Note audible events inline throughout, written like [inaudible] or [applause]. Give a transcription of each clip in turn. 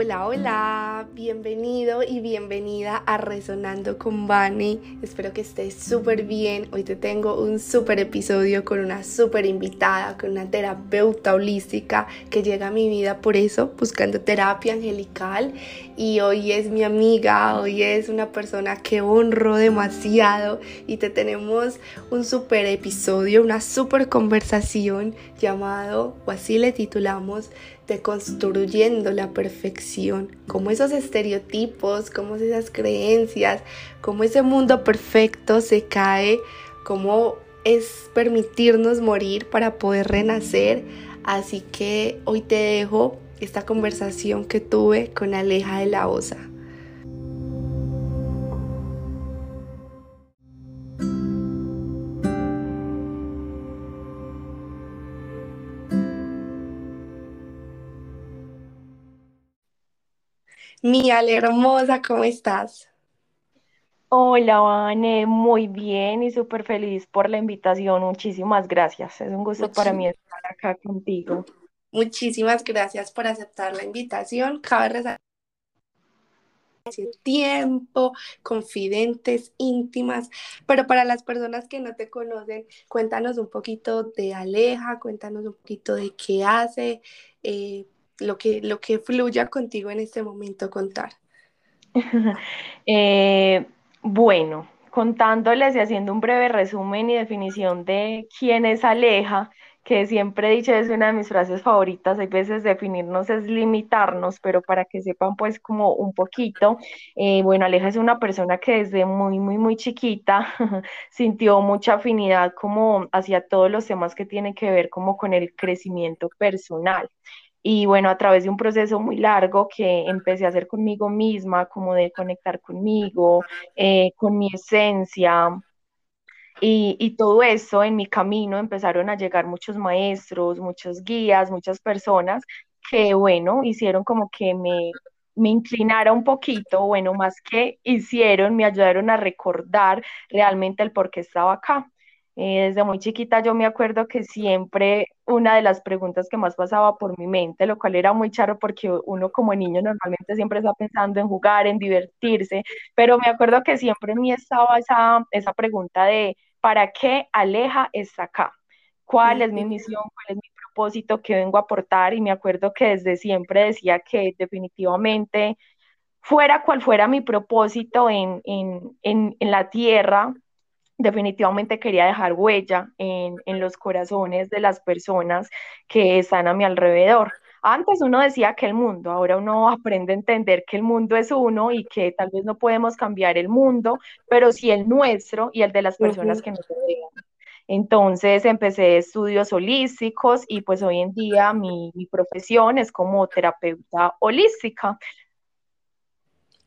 Hola, hola, bienvenido y bienvenida a Resonando con Vani. Espero que estés súper bien. Hoy te tengo un súper episodio con una súper invitada, con una terapeuta holística que llega a mi vida por eso, buscando terapia angelical. Y hoy es mi amiga, hoy es una persona que honro demasiado y te tenemos un súper episodio, una súper conversación llamado, o así le titulamos, construyendo la perfección, como esos estereotipos, como esas creencias, como ese mundo perfecto se cae, como es permitirnos morir para poder renacer. Así que hoy te dejo esta conversación que tuve con Aleja de la Osa. Mía, hermosa, ¿cómo estás? Hola, Vane, muy bien y súper feliz por la invitación. Muchísimas gracias. Es un gusto para mí estar acá contigo. Muchísimas gracias por aceptar la invitación. Cabe resaltar tiempo, confidentes, íntimas, pero para las personas que no te conocen, cuéntanos un poquito de Aleja, cuéntanos un poquito de qué hace, eh, lo que, lo que fluya contigo en este momento contar. [laughs] Eh, bueno, contándoles y haciendo un breve resumen y definición de quién es Aleja, que siempre he dicho es una de mis frases favoritas, hay veces definirnos es limitarnos, pero para que sepan pues como un poquito, eh, bueno, Aleja es una persona que desde muy, muy, muy chiquita [laughs] sintió mucha afinidad como hacia todos los temas que tienen que ver como con el crecimiento personal. Y bueno, a través de un proceso muy largo que empecé a hacer conmigo misma, como de conectar conmigo, eh, con mi esencia, y, y, todo eso en mi camino empezaron a llegar muchos maestros, muchos guías, muchas personas que, bueno, hicieron como que me, me inclinara un poquito, bueno, más que hicieron, me ayudaron a recordar realmente el por qué estaba acá. Eh, desde muy chiquita yo me acuerdo que siempre una de las preguntas que más pasaba por mi mente, lo cual era muy charo porque uno como niño normalmente siempre está pensando en jugar, en divertirse, pero me acuerdo que siempre en mí estaba esa, esa pregunta de ¿para qué Aleja está acá? ¿Cuál es mi misión? ¿Cuál es mi propósito que vengo a aportar? Y me acuerdo que desde siempre decía que definitivamente fuera cual fuera mi propósito en, en, en, en la tierra, definitivamente quería dejar huella en, en, los corazones de las personas que están a mi alrededor. Antes uno decía que el mundo, ahora uno aprende a entender que el mundo es uno y que tal vez no podemos cambiar el mundo, pero sí el nuestro y el de las personas uh -huh. que nos rodean. Entonces empecé estudios holísticos y pues hoy en día mi, mi profesión es como terapeuta holística.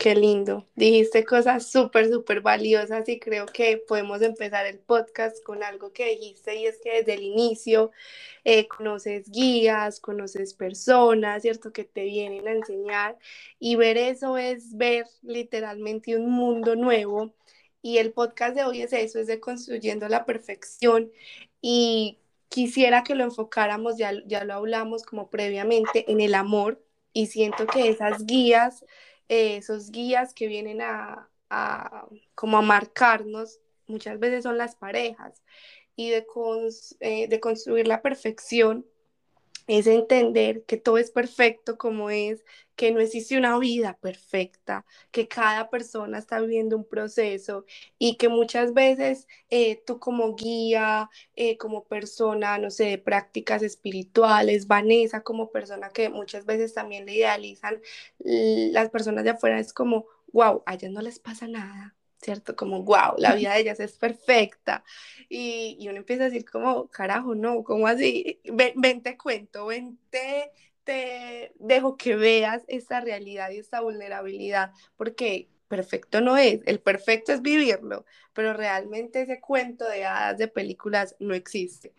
Qué lindo. Dijiste cosas súper, súper valiosas y creo que podemos empezar el podcast con algo que dijiste y es que desde el inicio eh, conoces guías, conoces personas, ¿cierto? Que te vienen a enseñar y ver eso es ver literalmente un mundo nuevo y el podcast de hoy es eso, es de construyendo la perfección y quisiera que lo enfocáramos, ya, ya lo hablamos como previamente, en el amor y siento que esas guías eh, esos guías que vienen a, a, como a marcarnos, muchas veces son las parejas, y de, eh, de construir la perfección es entender que todo es perfecto como es, que no existe una vida perfecta, que cada persona está viviendo un proceso y que muchas veces eh, tú como guía, eh, como persona, no sé, de prácticas espirituales, Vanessa como persona que muchas veces también le idealizan, las personas de afuera es como, wow, a ellas no les pasa nada, ¿cierto? Como, wow, la vida [laughs] de ellas es perfecta. Y, y uno empieza a decir como, carajo, no, ¿cómo así? Ven, ven, te cuento, ven, te, te dejo que veas esta realidad y esta vulnerabilidad, porque perfecto no es, el perfecto es vivirlo, pero realmente ese cuento de hadas de películas no existe.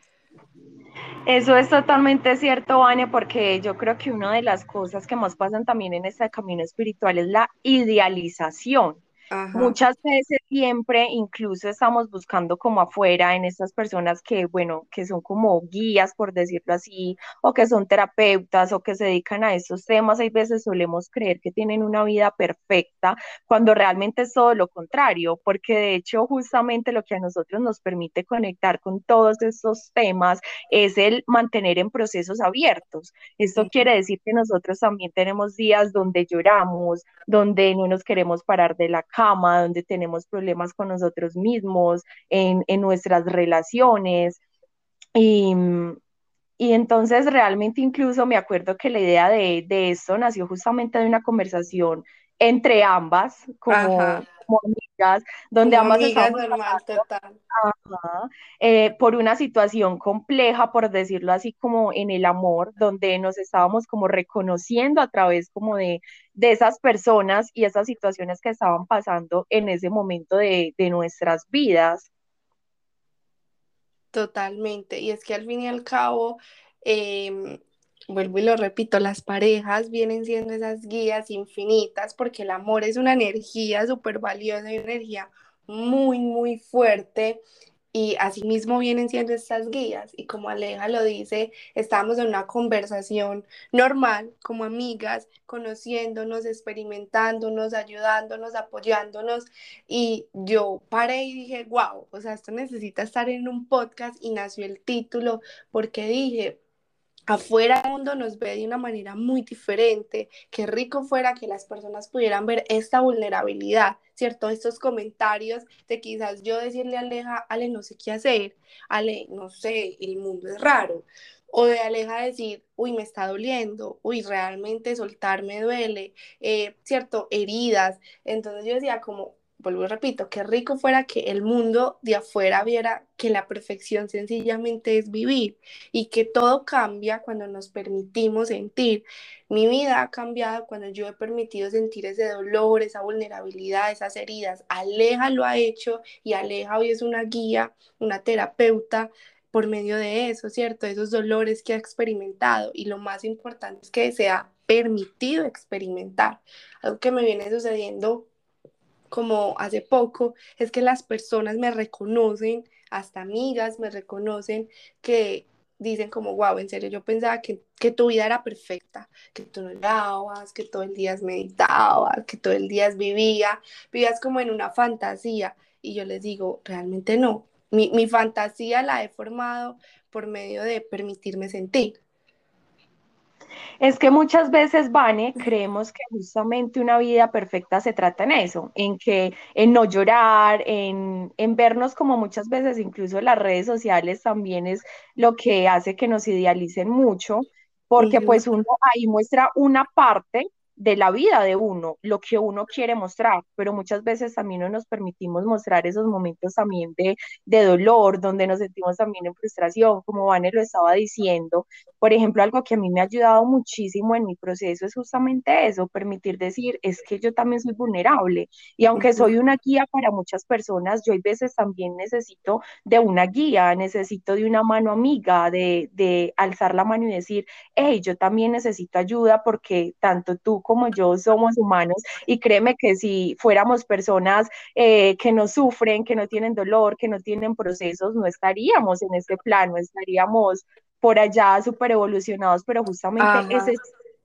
Eso es totalmente cierto, Vania, porque yo creo que una de las cosas que más pasan también en este camino espiritual es la idealización Muchas veces siempre incluso estamos buscando como afuera en estas personas que, bueno, que son como guías, por decirlo así, o que son terapeutas o que se dedican a estos temas. Hay veces solemos creer que tienen una vida perfecta cuando realmente es todo lo contrario, porque de hecho justamente lo que a nosotros nos permite conectar con todos estos temas es el mantener en procesos abiertos. Esto quiere decir que nosotros también tenemos días donde lloramos, donde no nos queremos parar de la cama donde tenemos problemas con nosotros mismos, en, nuestras relaciones. Y, entonces realmente incluso me acuerdo que la idea de, de, esto nació justamente de una conversación entre ambas, como, amigas, donde ambas eh, por una situación compleja, por decirlo así, como en el amor, donde nos estábamos como reconociendo a través como de, de esas personas y esas situaciones que estaban pasando en ese momento de, de nuestras vidas. Totalmente, y es que al fin y al cabo, eh, vuelvo y lo repito, las parejas vienen siendo esas guías infinitas porque el amor es una energía súper valiosa una energía muy, muy fuerte y asimismo vienen siendo estas guías y como Aleja lo dice, estamos en una conversación normal como amigas, conociéndonos, experimentándonos, ayudándonos, apoyándonos y yo paré y dije, wow, o sea, esto necesita estar en un podcast y nació el título porque dije, afuera el mundo nos ve de una manera muy diferente. Qué rico fuera que las personas pudieran ver esta vulnerabilidad, ¿cierto? Estos comentarios de quizás yo decirle a Aleja, Ale, no sé qué hacer, Ale, no sé, el mundo es raro. O de Aleja decir, uy, me está doliendo, uy, realmente soltar me duele, eh, ¿cierto? Heridas. Entonces yo decía como, vuelvo repito, qué rico fuera que el mundo de afuera viera que la perfección sencillamente es vivir y que todo cambia cuando nos permitimos sentir. Mi vida ha cambiado cuando yo he permitido sentir ese dolor, esa vulnerabilidad, esas heridas. Aleja lo ha hecho y Aleja hoy es una guía, una terapeuta por medio de eso, ¿cierto? Esos dolores que ha experimentado y lo más importante es que se ha permitido experimentar. Algo que me viene sucediendo como hace poco, es que las personas me reconocen, hasta amigas me reconocen que dicen como, wow, en serio, yo pensaba que, tu vida era perfecta, que tú no llorabas, que todo el día meditabas, que todo el día vivía, vivías como en una fantasía. Y yo les digo, realmente no. Mi, mi fantasía la he formado por medio de permitirme sentir. Es que muchas veces, Vane, creemos que justamente una vida perfecta se trata en eso, en que, en no llorar, en, en vernos como muchas veces, incluso las redes sociales también es lo que hace que nos idealicen mucho, porque pues uno ahí muestra una parte de la vida de uno, lo que uno quiere mostrar, pero muchas veces también no nos permitimos mostrar esos momentos también de, de dolor, donde nos sentimos también en frustración, como Vane lo estaba diciendo. Por ejemplo, algo que a mí me ha ayudado muchísimo en mi proceso es justamente eso, permitir decir, es que yo también soy vulnerable y aunque soy una guía para muchas personas, yo hay veces también necesito de una guía, necesito de una mano amiga, de, de alzar la mano y decir, hey, yo también necesito ayuda porque tanto tú como yo somos humanos y créeme que si fuéramos personas eh, que no sufren, que no tienen dolor, que no tienen procesos, no estaríamos en este plano, estaríamos por allá súper evolucionados, pero justamente ese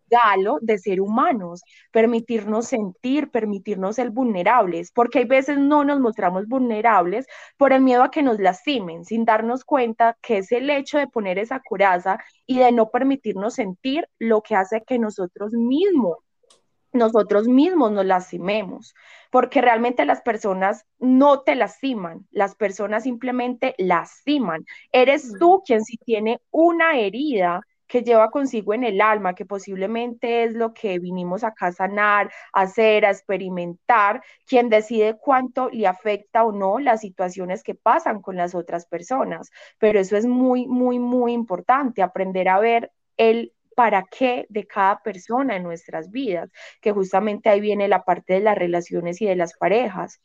regalo de ser humanos, permitirnos sentir, permitirnos ser vulnerables, porque hay veces no nos mostramos vulnerables por el miedo a que nos lastimen, sin darnos cuenta que es el hecho de poner esa coraza y de no permitirnos sentir lo que hace que nosotros mismos nosotros mismos nos lastimemos, porque realmente las personas no te lastiman, las personas simplemente lastiman. Eres tú quien si tiene una herida que lleva consigo en el alma, que posiblemente es lo que vinimos acá a sanar, a hacer, a experimentar, quien decide cuánto le afecta o no las situaciones que pasan con las otras personas. Pero eso es muy, muy, muy importante, aprender a ver el para qué de cada persona en nuestras vidas, que justamente ahí viene la parte de las relaciones y de las parejas.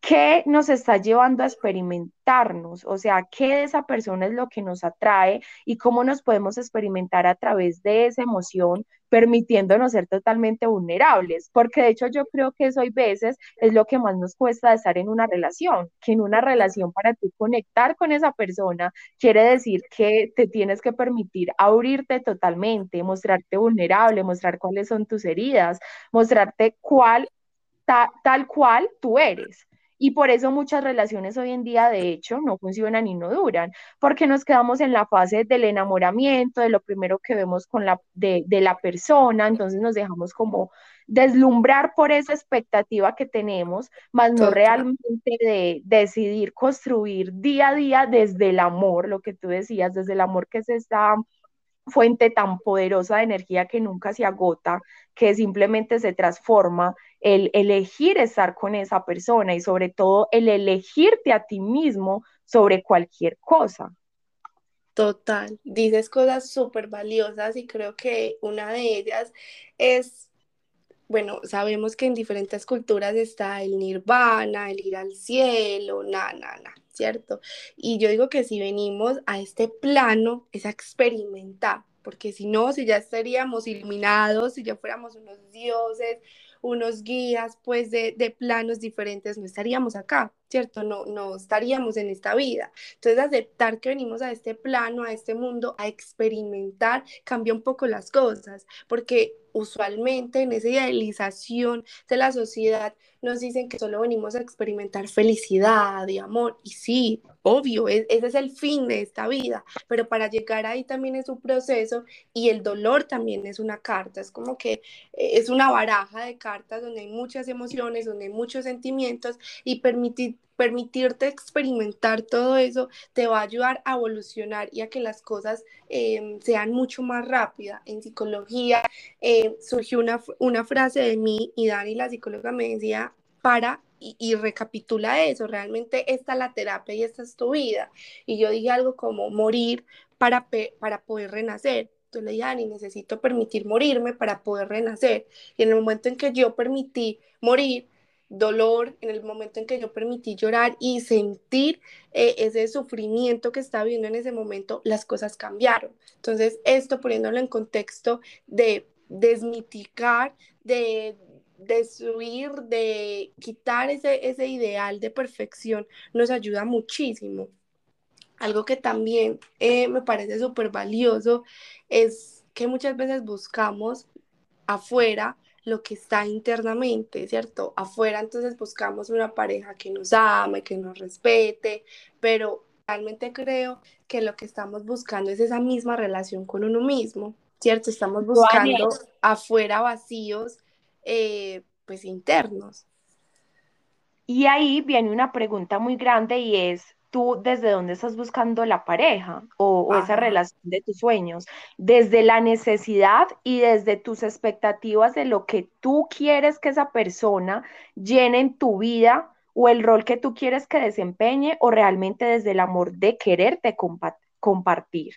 Qué nos está llevando a experimentarnos, o sea, qué de esa persona es lo que nos atrae y cómo nos podemos experimentar a través de esa emoción, permitiéndonos ser totalmente vulnerables, porque de hecho yo creo que eso hay veces es lo que más nos cuesta estar en una relación, que en una relación para tú conectar con esa persona quiere decir que te tienes que permitir abrirte totalmente, mostrarte vulnerable, mostrar cuáles son tus heridas, mostrarte cuál tal cual tú eres. Y por eso muchas relaciones hoy en día, de hecho, no funcionan y no duran, porque nos quedamos en la fase del enamoramiento, de lo primero que vemos con la, de, de la persona, entonces nos dejamos como deslumbrar por esa expectativa que tenemos, más no realmente de, decidir construir día a día desde el amor, lo que tú decías, desde el amor que se está fuente tan poderosa de energía que nunca se agota, que simplemente se transforma, el elegir estar con esa persona y sobre todo el elegirte a ti mismo sobre cualquier cosa. Total, dices cosas súper valiosas y creo que una de ellas es, bueno, sabemos que en diferentes culturas está el nirvana, el ir al cielo, na, na, na. ¿Cierto? Y yo digo que si venimos a este plano es a experimentar, porque si no, si ya estaríamos iluminados, si ya fuéramos unos dioses, unos guías, pues de, de planos diferentes, no estaríamos acá, ¿cierto? No, no estaríamos en esta vida. Entonces, aceptar que venimos a este plano, a este mundo, a experimentar, cambia un poco las cosas, porque usualmente en esa idealización de la sociedad nos dicen que solo venimos a experimentar felicidad y amor. Y sí, obvio, ese es el fin de esta vida, pero para llegar ahí también es un proceso y el dolor también es una carta, es como que eh, es una baraja de cartas donde hay muchas emociones, donde hay muchos sentimientos y permitir permitirte experimentar todo eso te va a ayudar a evolucionar y a que las cosas em, sean mucho más rápidas. En psicología em, surgió una, una frase de mí y Dani, la psicóloga, me decía, para y, recapitula eso, realmente esta es la terapia y esta es tu vida. Y yo dije algo como morir para, para poder renacer. Entonces le dije, Dani, necesito permitir morirme para poder renacer. Y en el momento en que yo permití morir, dolor, en el momento en que yo permití llorar y sentir eh, ese sufrimiento que estaba viviendo en ese momento, las cosas cambiaron. Entonces, esto poniéndolo en contexto de desmiticar, de destruir, de quitar ese, ese ideal de perfección, nos ayuda muchísimo. Algo que también eh, me parece súper valioso es que muchas veces buscamos afuera lo que está internamente, ¿cierto? Afuera entonces buscamos una pareja que nos ame, que nos respete, pero realmente creo que lo que estamos buscando es esa misma relación con uno mismo, ¿cierto? Estamos buscando afuera vacíos, eh, pues internos. Y ahí viene una pregunta muy grande y es, tú desde dónde estás buscando la pareja o, esa relación de tus sueños, desde la necesidad y desde tus expectativas de lo que tú quieres que esa persona llene en tu vida o el rol que tú quieres que desempeñe o realmente desde el amor de quererte compartir.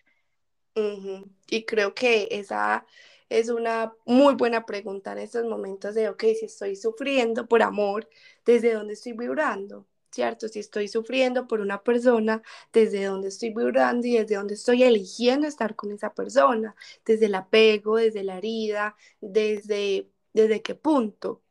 Y creo que esa es una muy buena pregunta en estos momentos de, ok, si estoy sufriendo por amor, ¿desde dónde estoy vibrando? ¿Cierto? Si estoy sufriendo por una persona, desde dónde estoy vibrando y desde dónde estoy eligiendo estar con esa persona, desde el apego, desde la herida, desde, desde qué punto.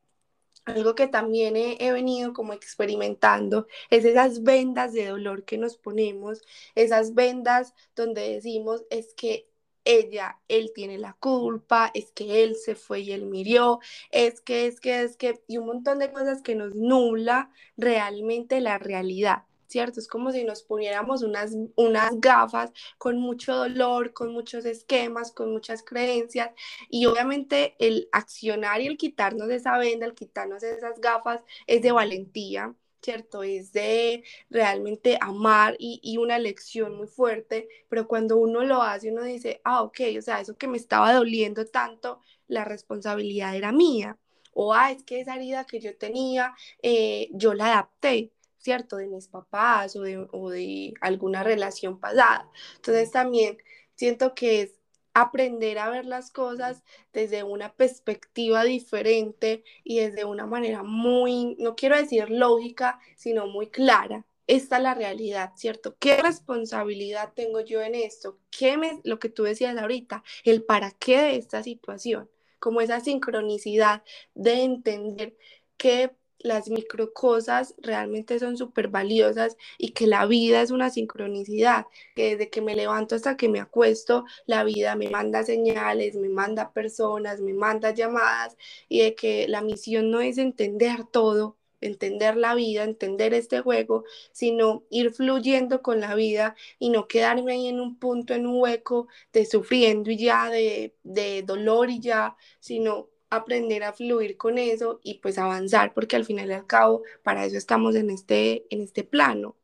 Algo que también he, he, venido como experimentando es esas vendas de dolor que nos ponemos, esas vendas donde decimos es que ella, él tiene la culpa, es que él se fue y él murió, es que, es que, es que, y un montón de cosas que nos nubla realmente la realidad. ¿Cierto? Es como si nos poniéramos unas, unas gafas con mucho dolor, con muchos esquemas, con muchas creencias y obviamente el accionar y el quitarnos esa venda, el quitarnos esas gafas es de valentía, ¿cierto? Es de realmente amar y, una lección muy fuerte, pero cuando uno lo hace, uno dice, ah, ok, o sea, eso que me estaba doliendo tanto, la responsabilidad era mía. O, ah, es que esa herida que yo tenía, eh, yo la adapté, ¿cierto? De mis papás o de, o de alguna relación pasada. Entonces también siento que es aprender a ver las cosas desde una perspectiva diferente y desde una manera muy, no quiero decir lógica, sino muy clara. Esta es la realidad, ¿cierto? ¿Qué responsabilidad tengo yo en esto? ¿Qué me, lo que tú decías ahorita, el para qué de esta situación? Como esa sincronicidad de entender que las micro cosas realmente son súper valiosas y que la vida es una sincronicidad, que desde que me levanto hasta que me acuesto, la vida me manda señales, me manda personas, me manda llamadas y de que la misión no es entender todo, entender la vida, entender este juego, sino ir fluyendo con la vida y no quedarme ahí en un punto, en un hueco de sufriendo y ya, de, de dolor y ya, sino aprender a fluir con eso y pues avanzar, porque al final y al cabo para eso estamos en este, en este plano.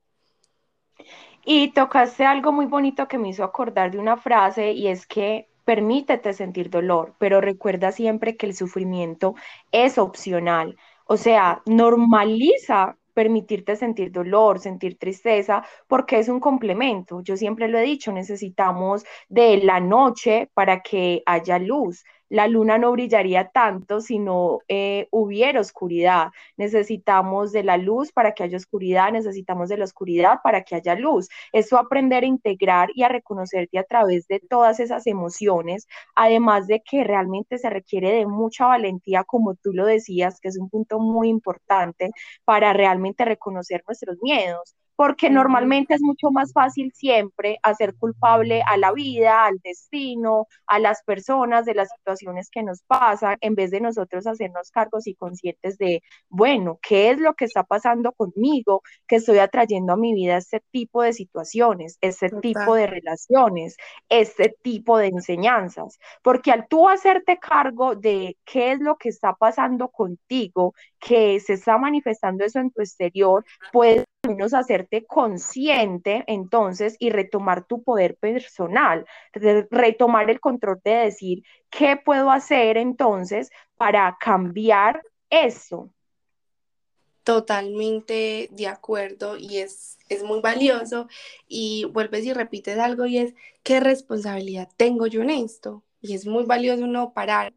Y tocaste algo muy bonito que me hizo acordar de una frase y es que permítete sentir dolor, pero recuerda siempre que el sufrimiento es opcional. O sea, normaliza permitirte sentir dolor, sentir tristeza, porque es un complemento. Yo siempre lo he dicho, necesitamos de la noche para que haya luz la luna no brillaría tanto si no eh, hubiera oscuridad. Necesitamos de la luz para que haya oscuridad, necesitamos de la oscuridad para que haya luz. Eso aprender a integrar y a reconocerte a través de todas esas emociones, además de que realmente se requiere de mucha valentía, como tú lo decías, que es un punto muy importante para realmente reconocer nuestros miedos porque normalmente es mucho más fácil siempre hacer culpable a la vida, al destino, a las personas de las situaciones que nos pasan, en vez de nosotros hacernos cargos y conscientes de, bueno, ¿qué es lo que está pasando conmigo que estoy atrayendo a mi vida este tipo de situaciones, este tipo de relaciones, este tipo de enseñanzas? Porque al tú hacerte cargo de qué es lo que está pasando contigo, que se está manifestando eso en tu exterior, puedes menos hacerte consciente entonces y retomar tu poder personal, retomar el control de decir, ¿qué puedo hacer entonces para cambiar eso? Totalmente de acuerdo y es, es muy valioso y vuelves y repites algo y es, ¿qué responsabilidad tengo yo en esto? Y es muy valioso no parar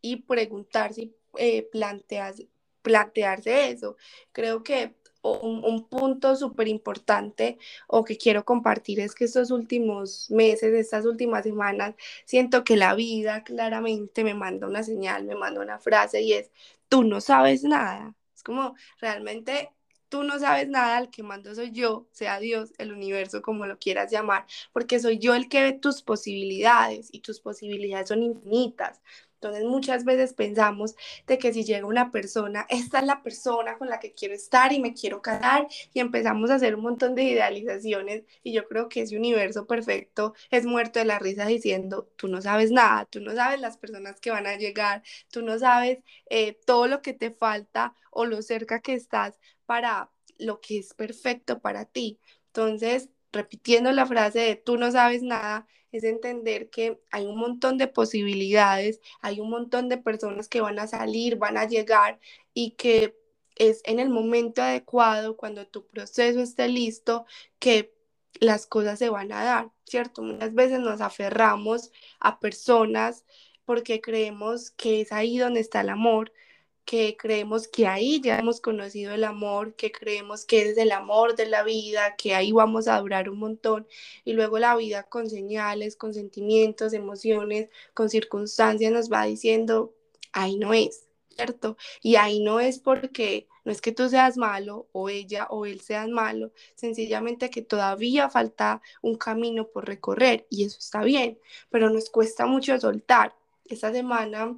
y preguntarse, eh, planteas, plantearse eso. Creo que un, punto súper importante o que quiero compartir es que estos últimos meses, estas últimas semanas, siento que la vida claramente me manda una señal, me manda una frase y es, tú no sabes nada. Es como realmente tú no sabes nada, el que mando soy yo, sea Dios, el universo, como lo quieras llamar, porque soy yo el que ve tus posibilidades y tus posibilidades son infinitas. Entonces muchas veces pensamos de que si llega una persona, esta es la persona con la que quiero estar y me quiero casar y empezamos a hacer un montón de idealizaciones y yo creo que ese universo perfecto es muerto de la risa diciendo, tú no sabes nada, tú no sabes las personas que van a llegar, tú no sabes eh, todo lo que te falta o lo cerca que estás para lo que es perfecto para ti. Entonces, repitiendo la frase de tú no sabes nada, es entender que hay un montón de posibilidades, hay un montón de personas que van a salir, van a llegar y que es en el momento adecuado, cuando tu proceso esté listo, que las cosas se van a dar, ¿cierto? Muchas veces nos aferramos a personas porque creemos que es ahí donde está el amor, que creemos que ahí ya hemos conocido el amor, que creemos que es el amor de la vida, que ahí vamos a durar un montón y luego la vida con señales, con sentimientos, emociones, con circunstancias nos va diciendo, ahí no es, ¿cierto? Y ahí no es porque no es que tú seas malo o ella o él sean malo, sencillamente que todavía falta un camino por recorrer y eso está bien, pero nos cuesta mucho soltar. Esta semana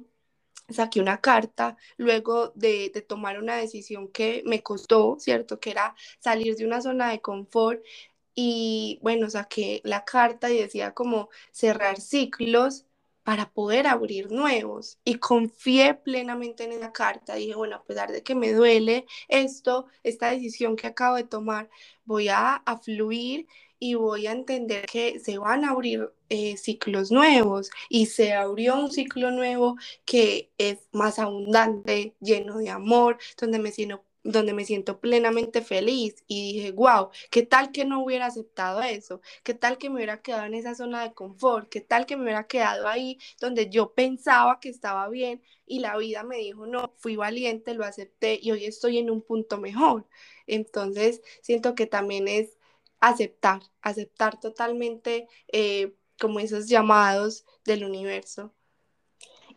saqué una carta luego de, tomar una decisión que me costó, ¿cierto? Que era salir de una zona de confort y bueno, saqué la carta y decía como cerrar ciclos para poder abrir nuevos y confié plenamente en esa carta. Dije, bueno, a pesar de que me duele esto, esta decisión que acabo de tomar, voy a, a fluir y voy a entender que se van a abrir eh, ciclos nuevos y se abrió un ciclo nuevo que es más abundante, lleno de amor, donde me siento, donde me siento plenamente feliz y dije, wow, ¿qué tal que no hubiera aceptado eso? ¿Qué tal que me hubiera quedado en esa zona de confort? ¿Qué tal que me hubiera quedado ahí donde yo pensaba que estaba bien y la vida me dijo, no, fui valiente, lo acepté y hoy estoy en un punto mejor? Entonces, siento que también es aceptar, aceptar totalmente eh, como esos llamados del universo.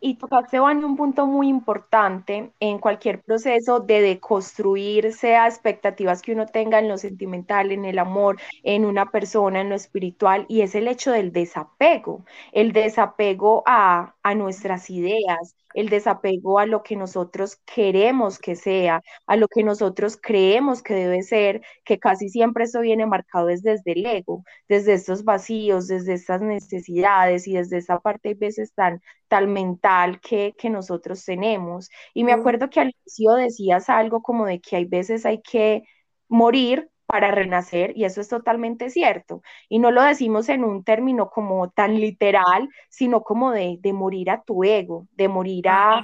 Y tocaste, en un punto muy importante en cualquier proceso de deconstruir, sea expectativas que uno tenga en lo sentimental, en el amor, en una persona, en lo espiritual, y es el hecho del desapego, el desapego a, a nuestras ideas, el desapego a lo que nosotros queremos que sea, a lo que nosotros creemos que debe ser, que casi siempre eso viene marcado desde el ego, desde estos vacíos, desde estas necesidades y desde esa parte a veces tan, tan mental que, que nosotros tenemos. Y me acuerdo que al inicio decías algo como de que hay veces hay que morir para renacer y eso es totalmente cierto. Y no lo decimos en un término como tan literal, sino como de, de morir a tu ego, de morir a, a,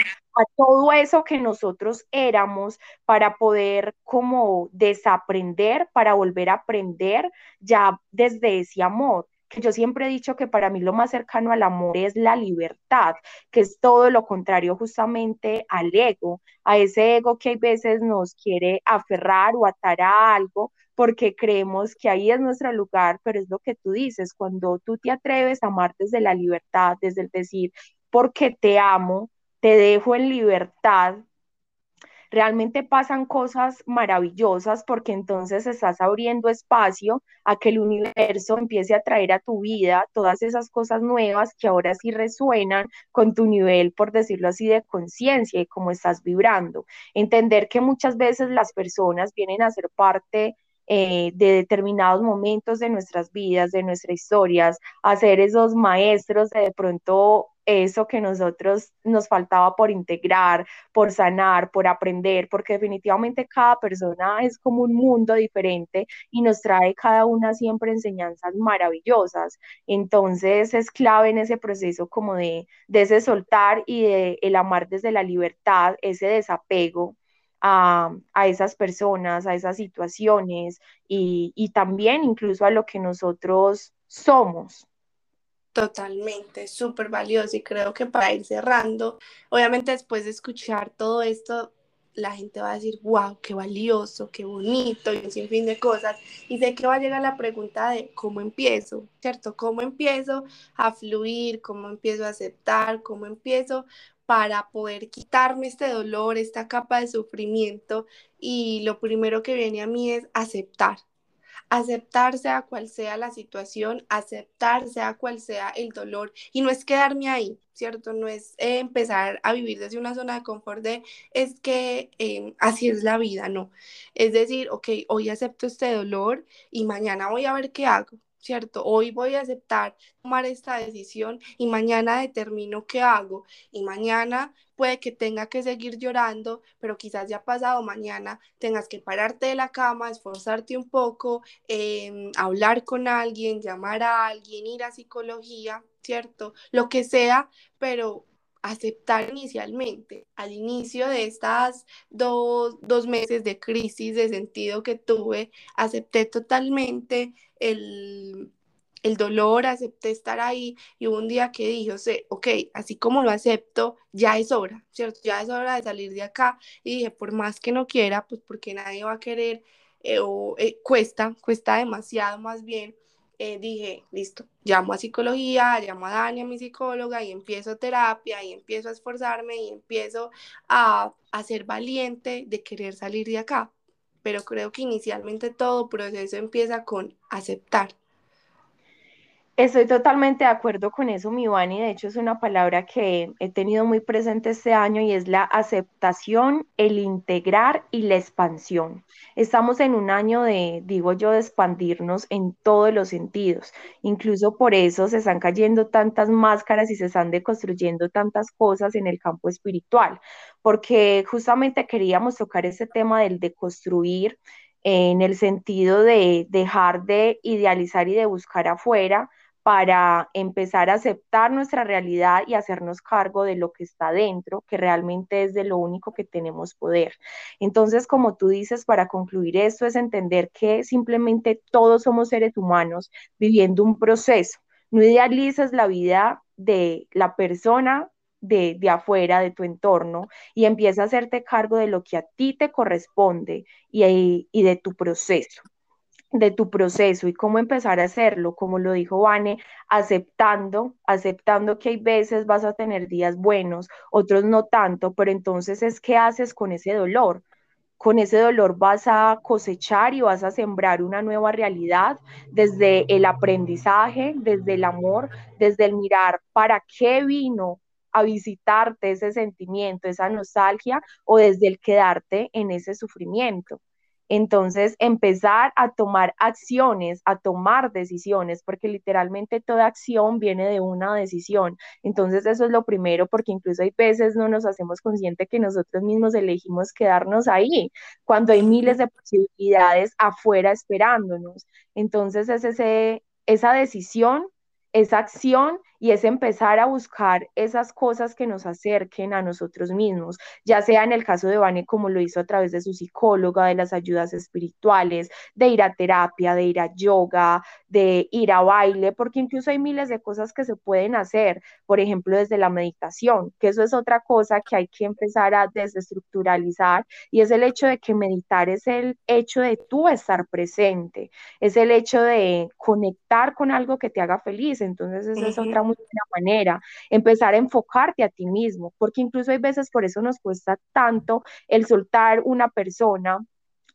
todo eso que nosotros éramos para poder como desaprender, para volver a aprender ya desde ese amor que yo siempre he dicho que para mí lo más cercano al amor es la libertad, que es todo lo contrario justamente al ego, a ese ego que a veces nos quiere aferrar o atar a algo porque creemos que ahí es nuestro lugar, pero es lo que tú dices, cuando tú te atreves a amar desde la libertad, desde el decir, porque te amo, te dejo en libertad, realmente pasan cosas maravillosas porque entonces estás abriendo espacio a que el universo empiece a traer a tu vida todas esas cosas nuevas que ahora sí resuenan con tu nivel, por decirlo así, de conciencia y cómo estás vibrando. Entender que muchas veces las personas vienen a ser parte eh, de determinados momentos de nuestras vidas, de nuestras historias, a ser esos maestros de de pronto eso que nosotros nos faltaba por integrar, por sanar, por aprender, porque definitivamente cada persona es como un mundo diferente y nos trae cada una siempre enseñanzas maravillosas. Entonces es clave en ese proceso como de, de soltar y de el amar desde la libertad, ese desapego. A, a, esas personas, a esas situaciones y, y también incluso a lo que nosotros somos. Totalmente, súper valioso y creo que para ir cerrando, obviamente después de escuchar todo esto, la gente va a decir, wow, qué valioso, qué bonito y un sinfín de cosas. Y sé que va a llegar la pregunta de cómo empiezo, ¿cierto? ¿Cómo empiezo a fluir? ¿Cómo empiezo a aceptar? ¿Cómo empiezo para poder quitarme este dolor, esta capa de sufrimiento? Y lo primero que viene a mí es aceptar, aceptar sea cual sea la situación, aceptar sea cual sea el dolor y no es quedarme ahí, ¿cierto? No es eh, empezar a vivir desde una zona de confort de es que em, así es la vida, no. Es decir, ok, hoy acepto este dolor y mañana voy a ver qué hago, ¿cierto? Hoy voy a aceptar tomar esta decisión y mañana determino qué hago y mañana puede que tenga que seguir llorando, pero quizás ya pasado mañana tengas que pararte de la cama, esforzarte un poco, em, hablar con alguien, llamar a alguien, ir a psicología, ¿cierto? Lo que sea, pero aceptar inicialmente, al inicio de estas dos, dos, meses de crisis de sentido que tuve, acepté totalmente el, el dolor, acepté estar ahí y hubo un día que dije, o sea, ok, así como lo acepto, ya es hora, ¿cierto? Ya es hora de salir de acá y dije, por más que no quiera, pues porque nadie va a querer, eh, o eh, cuesta, cuesta demasiado más bien, eh, dije, listo, llamo a psicología, llamo a Dani, a mi psicóloga, y empiezo terapia, y empiezo a esforzarme, y empiezo a, a ser valiente de querer salir de acá. Pero creo que inicialmente todo proceso empieza con aceptar. Estoy totalmente de acuerdo con eso, mi Vani. De hecho, es una palabra que he tenido muy presente este año y es la aceptación, el integrar y la expansión. Estamos en un año de, digo yo, de expandirnos en todos los sentidos. Incluso por eso se están cayendo tantas máscaras y se están deconstruyendo tantas cosas en el campo espiritual, porque justamente queríamos tocar ese tema del deconstruir en el sentido de dejar de idealizar y de buscar afuera para empezar a aceptar nuestra realidad y hacernos cargo de lo que está dentro, que realmente es de lo único que tenemos poder. Entonces, como tú dices, para concluir esto es entender que simplemente todos somos seres humanos viviendo un proceso. No idealices la vida de la persona de, afuera, de tu entorno, y empieza a hacerte cargo de lo que a ti te corresponde y de tu proceso de tu proceso y cómo empezar a hacerlo, como lo dijo Vane, aceptando, aceptando que hay veces vas a tener días buenos, otros no tanto, pero entonces es qué haces con ese dolor. Con ese dolor vas a cosechar y vas a sembrar una nueva realidad desde el aprendizaje, desde el amor, desde el mirar para qué vino a visitarte ese sentimiento, esa nostalgia o desde el quedarte en ese sufrimiento. Entonces, empezar a tomar acciones, a tomar decisiones, porque literalmente toda acción viene de una decisión. Entonces, eso es lo primero, porque incluso hay veces no nos hacemos conscientes que nosotros mismos elegimos quedarnos ahí, cuando hay miles de posibilidades afuera esperándonos. Entonces, es ese, esa decisión esa acción y es empezar a buscar esas cosas que nos acerquen a nosotros mismos, ya sea en el caso de Vane como lo hizo a través de su psicóloga, de las ayudas espirituales, de ir a terapia, de ir a yoga, de ir a baile, porque incluso hay miles de cosas que se pueden hacer, por ejemplo, desde la meditación, que eso es otra cosa que hay que empezar a desestructuralizar y es el hecho de que meditar es el hecho de tú estar presente, es el hecho de conectar con algo que te haga feliz. Entonces esa es otra muy buena manera, empezar a enfocarte a ti mismo, porque incluso hay veces por eso nos cuesta tanto el soltar una persona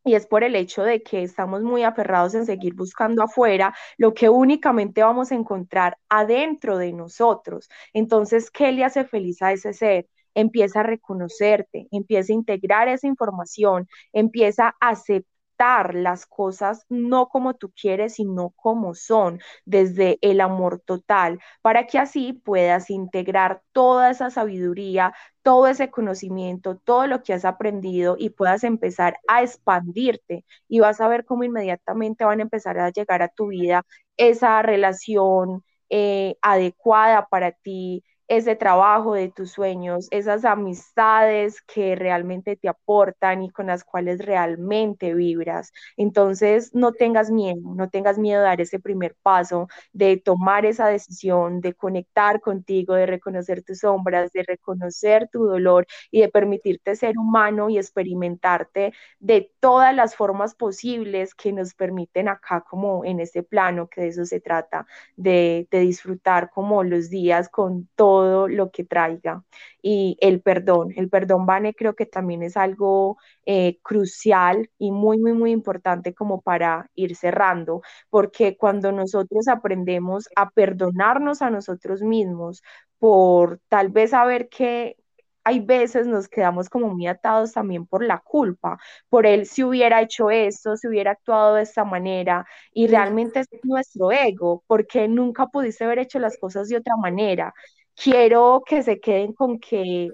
y es por el hecho de que estamos muy aferrados en seguir buscando afuera lo que únicamente vamos a encontrar adentro de nosotros. Entonces, ¿qué le hace feliz a ese ser? Empieza a reconocerte, empieza a integrar esa información, empieza a aceptar las cosas no como tú quieres, sino como son, desde el amor total, para que así puedas integrar toda esa sabiduría, todo ese conocimiento, todo lo que has aprendido y puedas empezar a expandirte. Y vas a ver cómo inmediatamente van a empezar a llegar a tu vida esa relación eh, adecuada para ti, ese trabajo de tus sueños, esas amistades que realmente te aportan y con las cuales realmente vibras. Entonces, no tengas miedo, no tengas miedo de dar ese primer paso, de tomar esa decisión, de conectar contigo, de reconocer tus sombras, de reconocer tu dolor y de permitirte ser humano y experimentarte de todas las formas posibles que nos permiten acá como en este plano, que de eso se trata, de, de disfrutar como los días con todo todo lo que traiga. Y el perdón, el perdón, Vane, creo que también es algo eh, crucial y muy, muy, muy importante como para ir cerrando, porque cuando nosotros aprendemos a perdonarnos a nosotros mismos por tal vez saber que hay veces nos quedamos como muy atados también por la culpa, por él si hubiera hecho esto, si hubiera actuado de esta manera, y realmente es nuestro ego, porque nunca pudiste haber hecho las cosas de otra manera quiero que se queden con que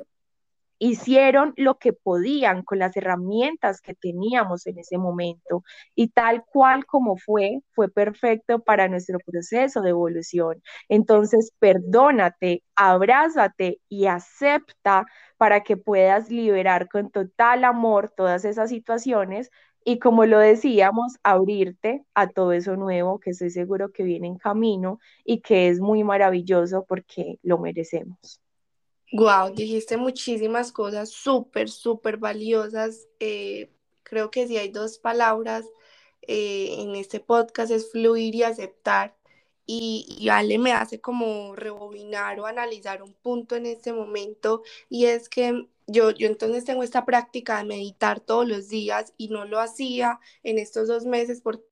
hicieron lo que podían con las herramientas que teníamos en ese momento y tal cual como fue, fue perfecto para nuestro proceso de evolución. Entonces, perdónate, abrázate y acepta para que puedas liberar con total amor todas esas situaciones y como lo decíamos, abrirte a todo eso nuevo que estoy seguro que viene en camino y que es muy maravilloso porque lo merecemos. Wow, dijiste muchísimas cosas súper, súper valiosas. Eh, creo que si hay dos palabras eh, en este podcast es fluir y aceptar. Y, y, Ale me hace como rebobinar o analizar un punto en este momento y es que yo, yo entonces tengo esta práctica de meditar todos los días y no lo hacía en estos dos meses porque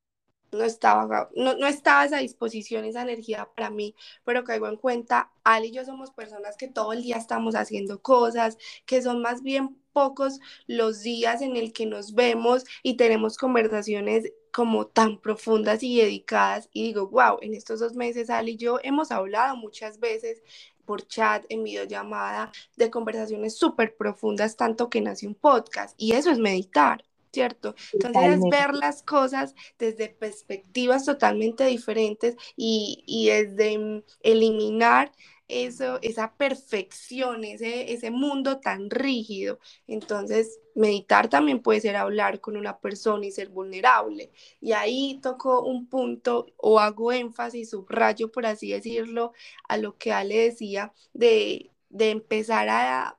no estaba, no, no estaba a esa disposición, esa energía para mí, pero caigo en cuenta, Ali y yo somos personas que todo el día estamos haciendo cosas, que son más bien pocos los días en el que nos vemos y tenemos conversaciones como tan profundas y dedicadas y digo, wow, en estos dos meses Ali y yo hemos hablado muchas veces por chat, en videollamada, de conversaciones súper profundas, tanto que nace un podcast y eso es meditar. ¿Cierto? Entonces es ver las cosas desde perspectivas totalmente diferentes y, y desde mm, eliminar eso, esa perfección, ese, ese mundo tan rígido. Entonces, meditar también puede ser hablar con una persona y ser vulnerable. Y ahí toco un punto o hago énfasis, subrayo, por así decirlo, a lo que Ale decía de, de empezar a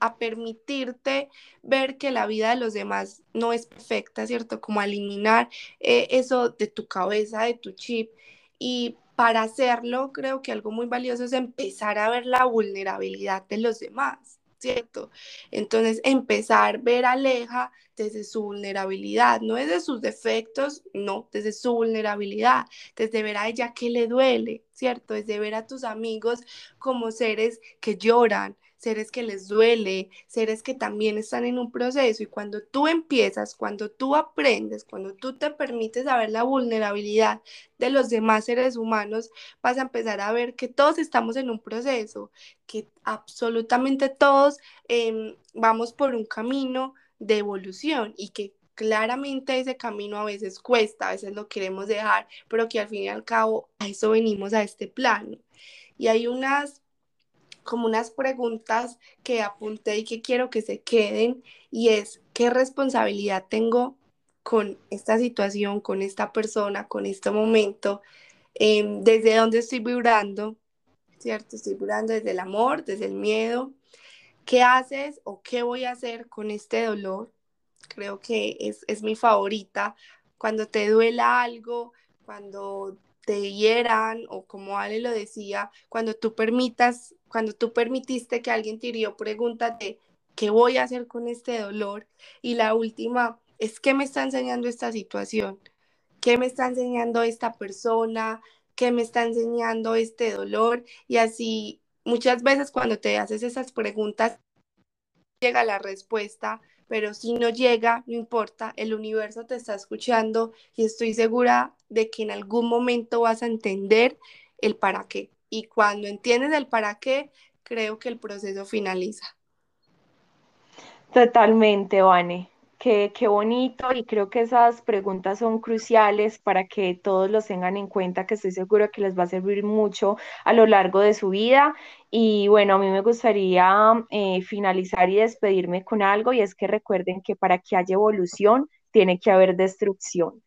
a permitirte ver que la vida de los demás no es perfecta, ¿cierto? Como eliminar eh, eso de tu cabeza, de tu chip. Y para hacerlo, creo que algo muy valioso es empezar a ver la vulnerabilidad de los demás, ¿cierto? Entonces, empezar a ver a Aleja desde su vulnerabilidad, no desde sus defectos, no, desde su vulnerabilidad, desde ver a ella que le duele, ¿cierto? Desde ver a tus amigos como seres que lloran, seres que les duele, seres que también están en un proceso y cuando tú empiezas, cuando tú aprendes, cuando tú te permites ver la vulnerabilidad de los demás seres humanos, vas a empezar a ver que todos estamos en un proceso, que absolutamente todos em, vamos por un camino de evolución y que claramente ese camino a veces cuesta, a veces lo queremos dejar, pero que al fin y al cabo a eso venimos a este plano. Y hay unas como unas preguntas que apunté y que quiero que se queden y es, ¿qué responsabilidad tengo con esta situación, con esta persona, con este momento? Em, ¿Desde dónde estoy vibrando? ¿Cierto? Estoy vibrando desde el amor, desde el miedo. ¿Qué haces o qué voy a hacer con este dolor? Creo que es, es mi favorita. Cuando te duela algo, cuando te hieran o como Ale lo decía, cuando tú permitas, cuando tú permitiste que alguien te hirió, pregúntate, ¿qué voy a hacer con este dolor? Y la última es, ¿qué me está enseñando esta situación? ¿Qué me está enseñando esta persona? ¿Qué me está enseñando este dolor? Y así, muchas veces cuando te haces esas preguntas, llega la respuesta, pero si no llega, no importa, el universo te está escuchando y estoy segura de que en algún momento vas a entender el para qué. Y cuando entiendes el para qué, creo que el proceso finaliza. Totalmente, Vane. Qué, qué, bonito y creo que esas preguntas son cruciales para que todos los tengan en cuenta, que estoy seguro que les va a servir mucho a lo largo de su vida. Y bueno, a mí me gustaría eh, finalizar y despedirme con algo y es que recuerden que para que haya evolución tiene que haber destrucción.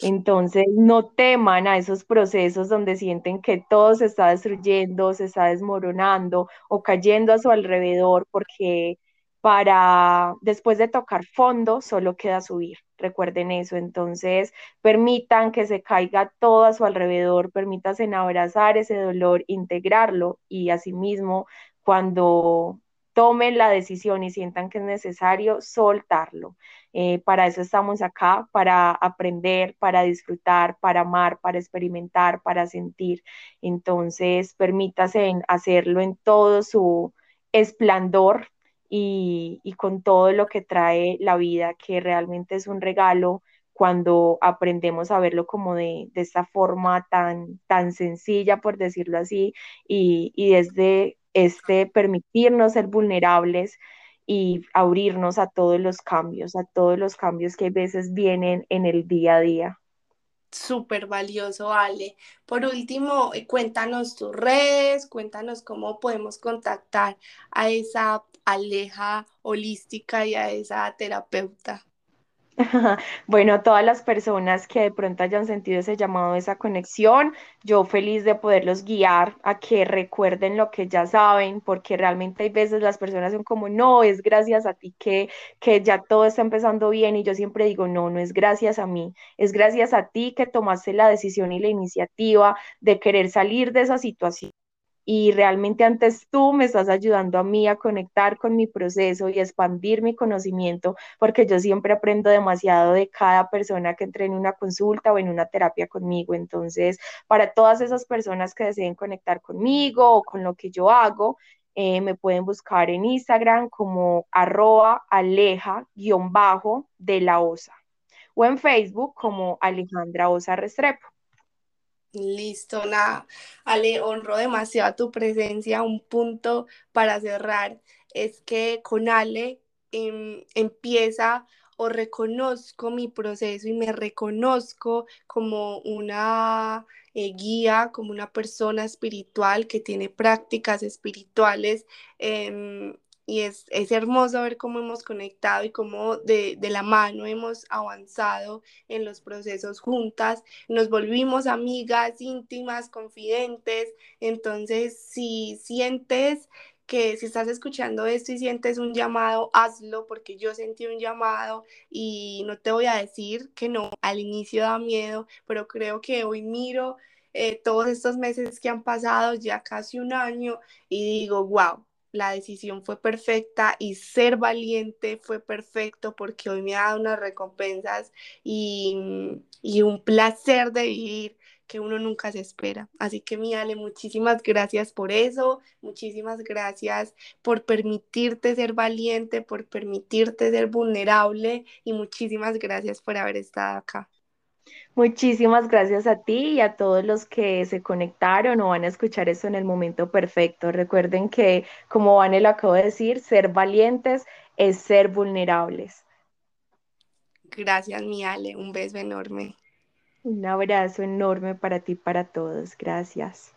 Entonces, no teman a esos procesos donde sienten que todo se está destruyendo, se está desmoronando o cayendo a su alrededor porque para después de tocar fondo solo queda subir. Recuerden eso. Entonces, permitan que se caiga todo a su alrededor, permítanse abrazar ese dolor, integrarlo y asimismo, cuando tomen la decisión y sientan que es necesario, soltarlo. Eh, para eso estamos acá, para aprender, para disfrutar, para amar, para experimentar, para sentir. Entonces, permítase hacerlo en todo su esplendor, y, con todo lo que trae la vida, que realmente es un regalo cuando aprendemos a verlo como de, esta forma tan, tan sencilla, por decirlo así, y, y desde este permitirnos ser vulnerables y abrirnos a todos los cambios, a todos los cambios que a veces vienen en el día a día. Súper valioso, Ale. Por último, eh, cuéntanos tus redes, cuéntanos cómo podemos contactar a esa aleja holística y a esa terapeuta. [laughs] Bueno, todas las personas que de pronto hayan sentido ese llamado, esa conexión, yo feliz de poderlos guiar a que recuerden lo que ya saben, porque realmente hay veces las personas son como, no, es gracias a ti que, que ya todo está empezando bien y yo siempre digo, no, no es gracias a mí, es gracias a ti que tomaste la decisión y la iniciativa de querer salir de esa situación y realmente antes tú me estás ayudando a mí a conectar con mi proceso y expandir mi conocimiento, porque yo siempre aprendo demasiado de cada persona que entre en una consulta o en una terapia conmigo. Entonces, para todas esas personas que deseen conectar conmigo o con lo que yo hago, eh, me pueden buscar en Instagram como arroba aleja-de la osa o en Facebook como Alejandra Osa Restrepo. Listo, nada. Ale, honro demasiado tu presencia. Un punto para cerrar es que con Ale em, empieza o reconozco mi proceso y me reconozco como una eh, guía, como una persona espiritual que tiene prácticas espirituales. Em, y es, es, hermoso ver cómo hemos conectado y cómo de, de, la mano hemos avanzado en los procesos juntas, nos volvimos amigas íntimas, confidentes, entonces si sientes que si estás escuchando esto y sientes un llamado, hazlo, porque yo sentí un llamado y no te voy a decir que no, al inicio da miedo, pero creo que hoy miro eh, todos estos meses que han pasado, ya casi un año, y digo, wow, la decisión fue perfecta y ser valiente fue perfecto porque hoy me ha dado unas recompensas y, y un placer de vivir que uno nunca se espera. Así que mi Ale, muchísimas gracias por eso, muchísimas gracias por permitirte ser valiente, por permitirte ser vulnerable y muchísimas gracias por haber estado acá. Muchísimas gracias a ti y a todos los que se conectaron o van a escuchar esto en el momento perfecto. Recuerden que, como Vane lo acabo de decir, ser valientes es ser vulnerables. Gracias, mi Ale. Un beso enorme. Un abrazo enorme para ti y para todos. Gracias.